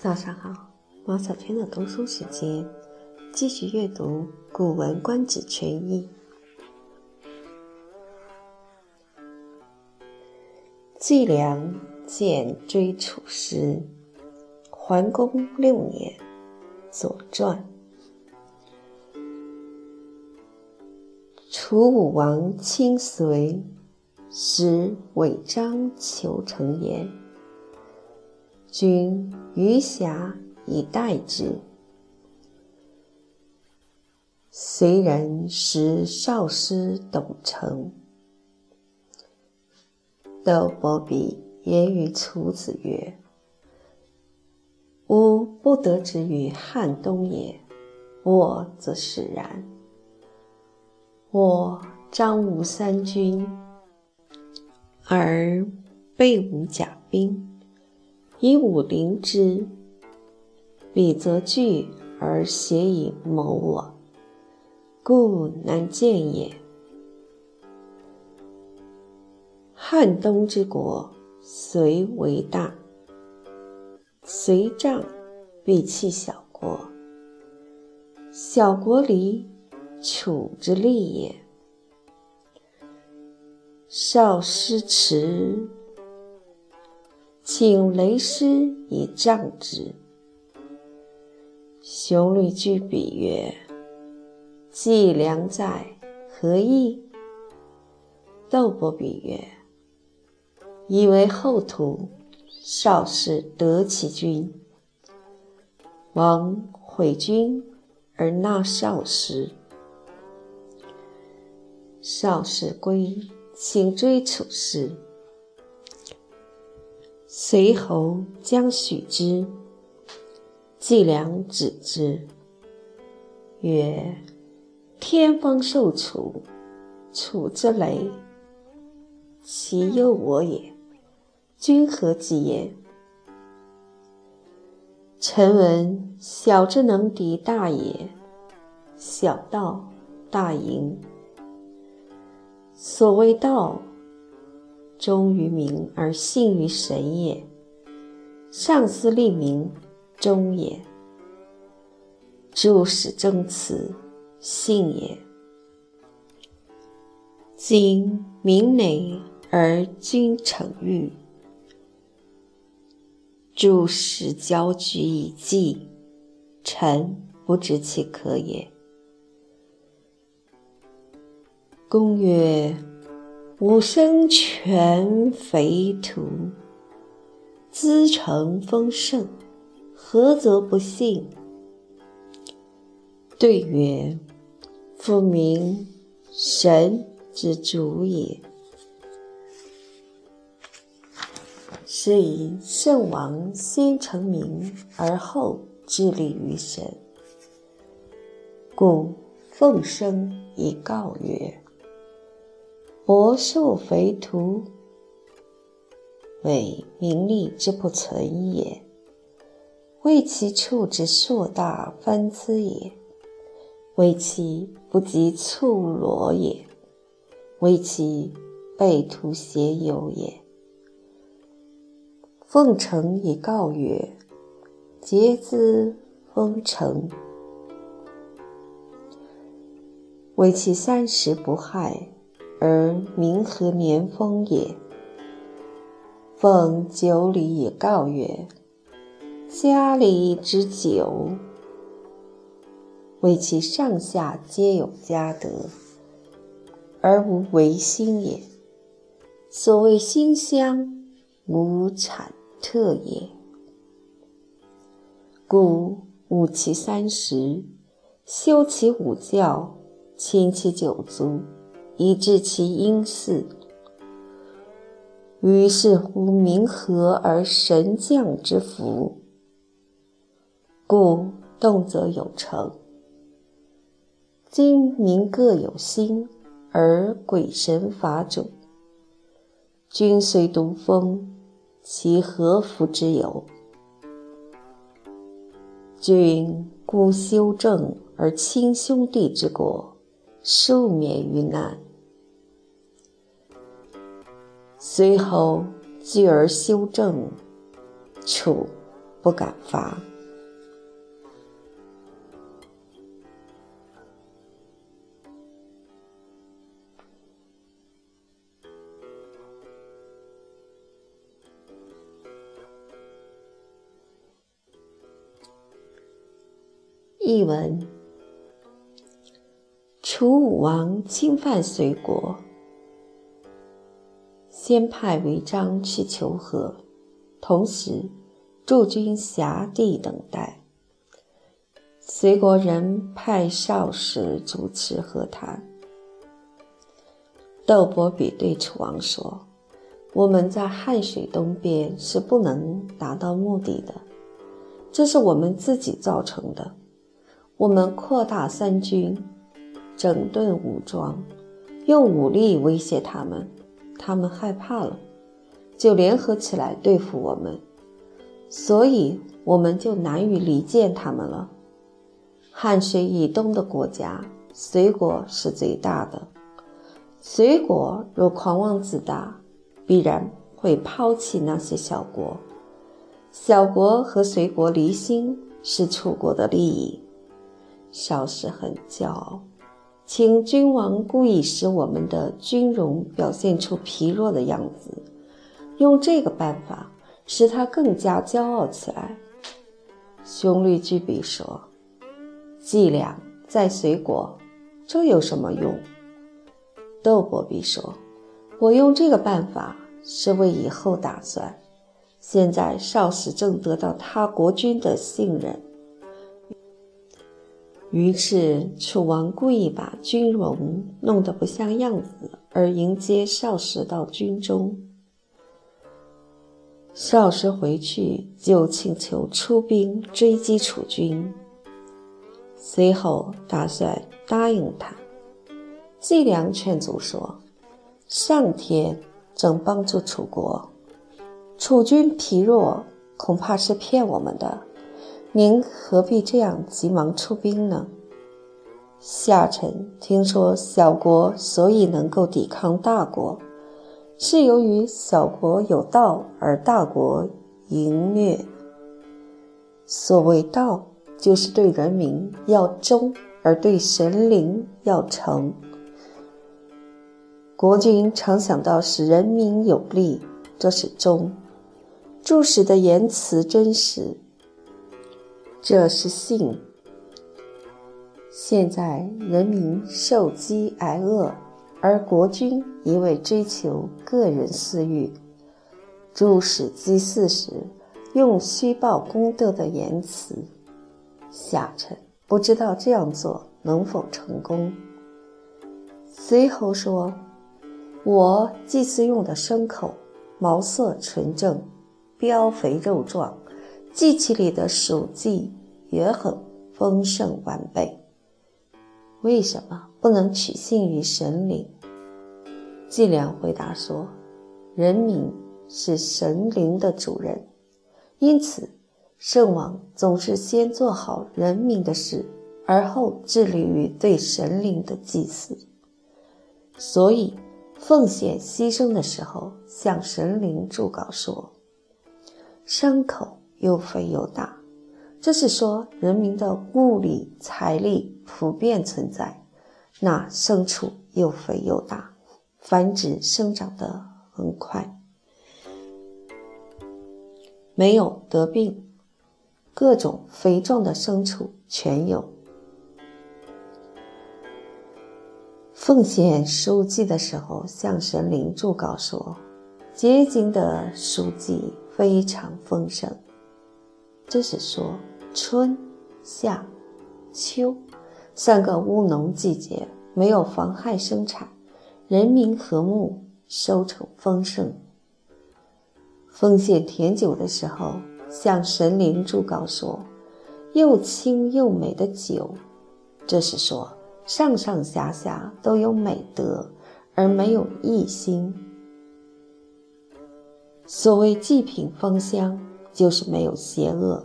早上好，毛小天的读书时间，继续阅读《古文观止全译》。季梁见追楚师，桓公六年，《左传》。楚武王亲随，使韦章求成言。君余暇以待之。随人识少师董承。窦伯比言于楚子曰：“吾不得之于汉东也，我则使然。我张无三军，而备无甲兵。”以武临之，彼则惧而邪以谋我，故难见也。汉东之国，虽为大，随仗必弃小国。小国离，楚之利也。少师迟。请雷师以杖之。兄虑居彼曰：“季梁在，何意？”窦伯比曰：“以为后土，少师得其君。王毁君而纳少师。少师归，请追楚师。”随侯将许之，季梁止之，曰：“天方受楚，楚之雷，其忧我也。君何计焉？”臣闻小之能敌大也，小道大盈。所谓道。忠于民而信于神也，上思利民，忠也；诸使正辞，信也。今民馁而君臣欲，诸使交举以计，臣不知其可也。公曰。吾生全肥土，资成丰盛，何则不信？对曰：夫民神之主也。是以圣王先成名，而后致力于神。故奉生以告曰。伯受肥土，为名利之不存也；为其处之硕大分资也；为其不及促罗也；为其背徒邪游也。奉承以告曰：“节资封城，为其三十不害。”而民和年丰也。奉九礼以告曰：家里之久，为其上下皆有家德，而无违心也。所谓馨香，无产特也。故务其三十，修其五教，亲其九族。以致其阴祀，于是乎民和而神降之福，故动则有成。今民各有心，而鬼神伐主，君虽独封，其何福之有？君故修正而亲兄弟之国，庶免于难。随后继而修正，楚不敢发。译文：楚武王侵犯隋国，先派韦章去求和，同时驻军辖地等待。隋国人派少时主持和谈。窦伯比对楚王说：“我们在汉水东边是不能达到目的的，这是我们自己造成的。”我们扩大三军，整顿武装，用武力威胁他们，他们害怕了，就联合起来对付我们，所以我们就难于离间他们了。汉水以东的国家，隋国是最大的。隋国若狂妄自大，必然会抛弃那些小国。小国和隋国离心，是楚国的利益。少时很骄傲，请君王故意使我们的军容表现出疲弱的样子，用这个办法使他更加骄傲起来。兄律居比说：“伎俩在隋国，这有什么用？”窦伯比说：“我用这个办法是为以后打算。现在少时正得到他国君的信任。”于是，楚王故意把军容弄得不像样子，而迎接少时到军中。少时回去就请求出兵追击楚军，随后打算答应他。季梁劝阻说：“上天正帮助楚国，楚军疲弱，恐怕是骗我们的。”您何必这样急忙出兵呢？下臣听说小国所以能够抵抗大国，是由于小国有道而大国淫虐。所谓道，就是对人民要忠，而对神灵要诚。国君常想到使人民有利，这是忠；注使的言辞真实。这是信。现在人民受饥挨饿，而国君一味追求个人私欲，主使祭祀时用虚报功德的言辞，下臣不知道这样做能否成功。随后说：“我祭祀用的牲口毛色纯正，膘肥肉壮。”祭器里的属祭也很丰盛完备，为什么不能取信于神灵？季良回答说：“人民是神灵的主人，因此圣王总是先做好人民的事，而后致力于对神灵的祭祀。所以奉献牺牲的时候，向神灵祝告说：‘伤口。’”又肥又大，这是说人民的物力财力普遍存在。那牲畜又肥又大，繁殖生长得很快，没有得病，各种肥壮的牲畜全有。奉献书记的时候，向神灵祝告说：结晶的书记非常丰盛。这是说，春、夏、秋三个务农季节没有妨害生产，人民和睦，收成丰盛。奉献甜酒的时候，向神灵祝告说：“又清又美的酒。”这是说，上上下下都有美德，而没有异心。所谓祭品芳香。就是没有邪恶，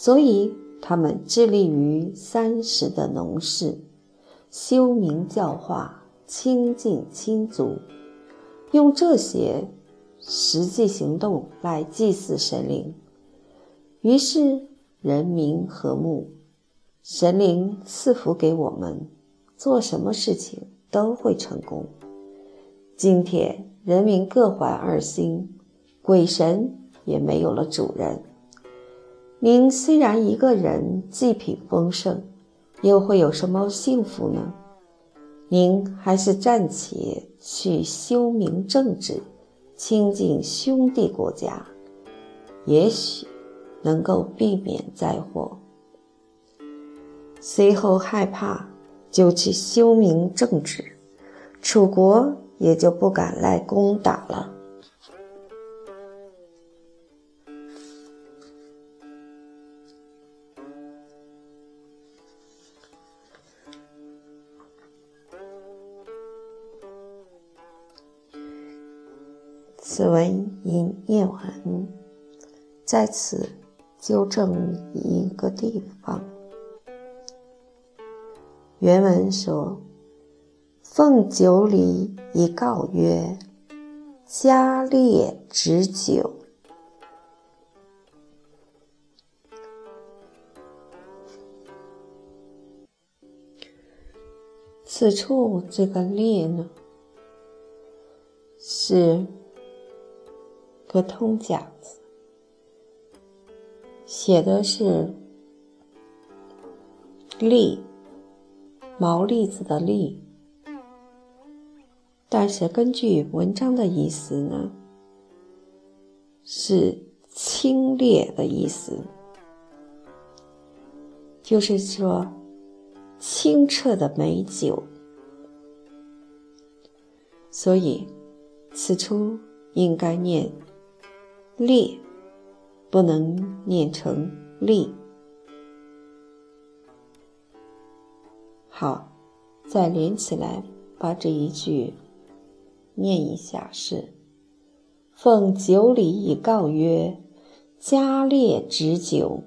所以他们致力于三十的农事，修明教化，清净亲族，用这些实际行动来祭祀神灵。于是人民和睦，神灵赐福给我们，做什么事情都会成功。今天人民各怀二心，鬼神也没有了主人。您虽然一个人祭品丰盛，又会有什么幸福呢？您还是暂且去修明政治，亲近兄弟国家，也许能够避免灾祸。随后害怕，就去修明政治，楚国也就不敢来攻打了。此文已念完，在此纠正一个地方。原文说：“奉九礼以告曰：‘加列之酒。’此处这个‘列’呢，是。”个通假字，写的是“利”，毛栗子的“利”，但是根据文章的意思呢，是清冽的意思，就是说清澈的美酒，所以此处应该念。烈，不能念成力。好，再连起来，把这一句念一下：是奉九礼以告曰：加烈之酒，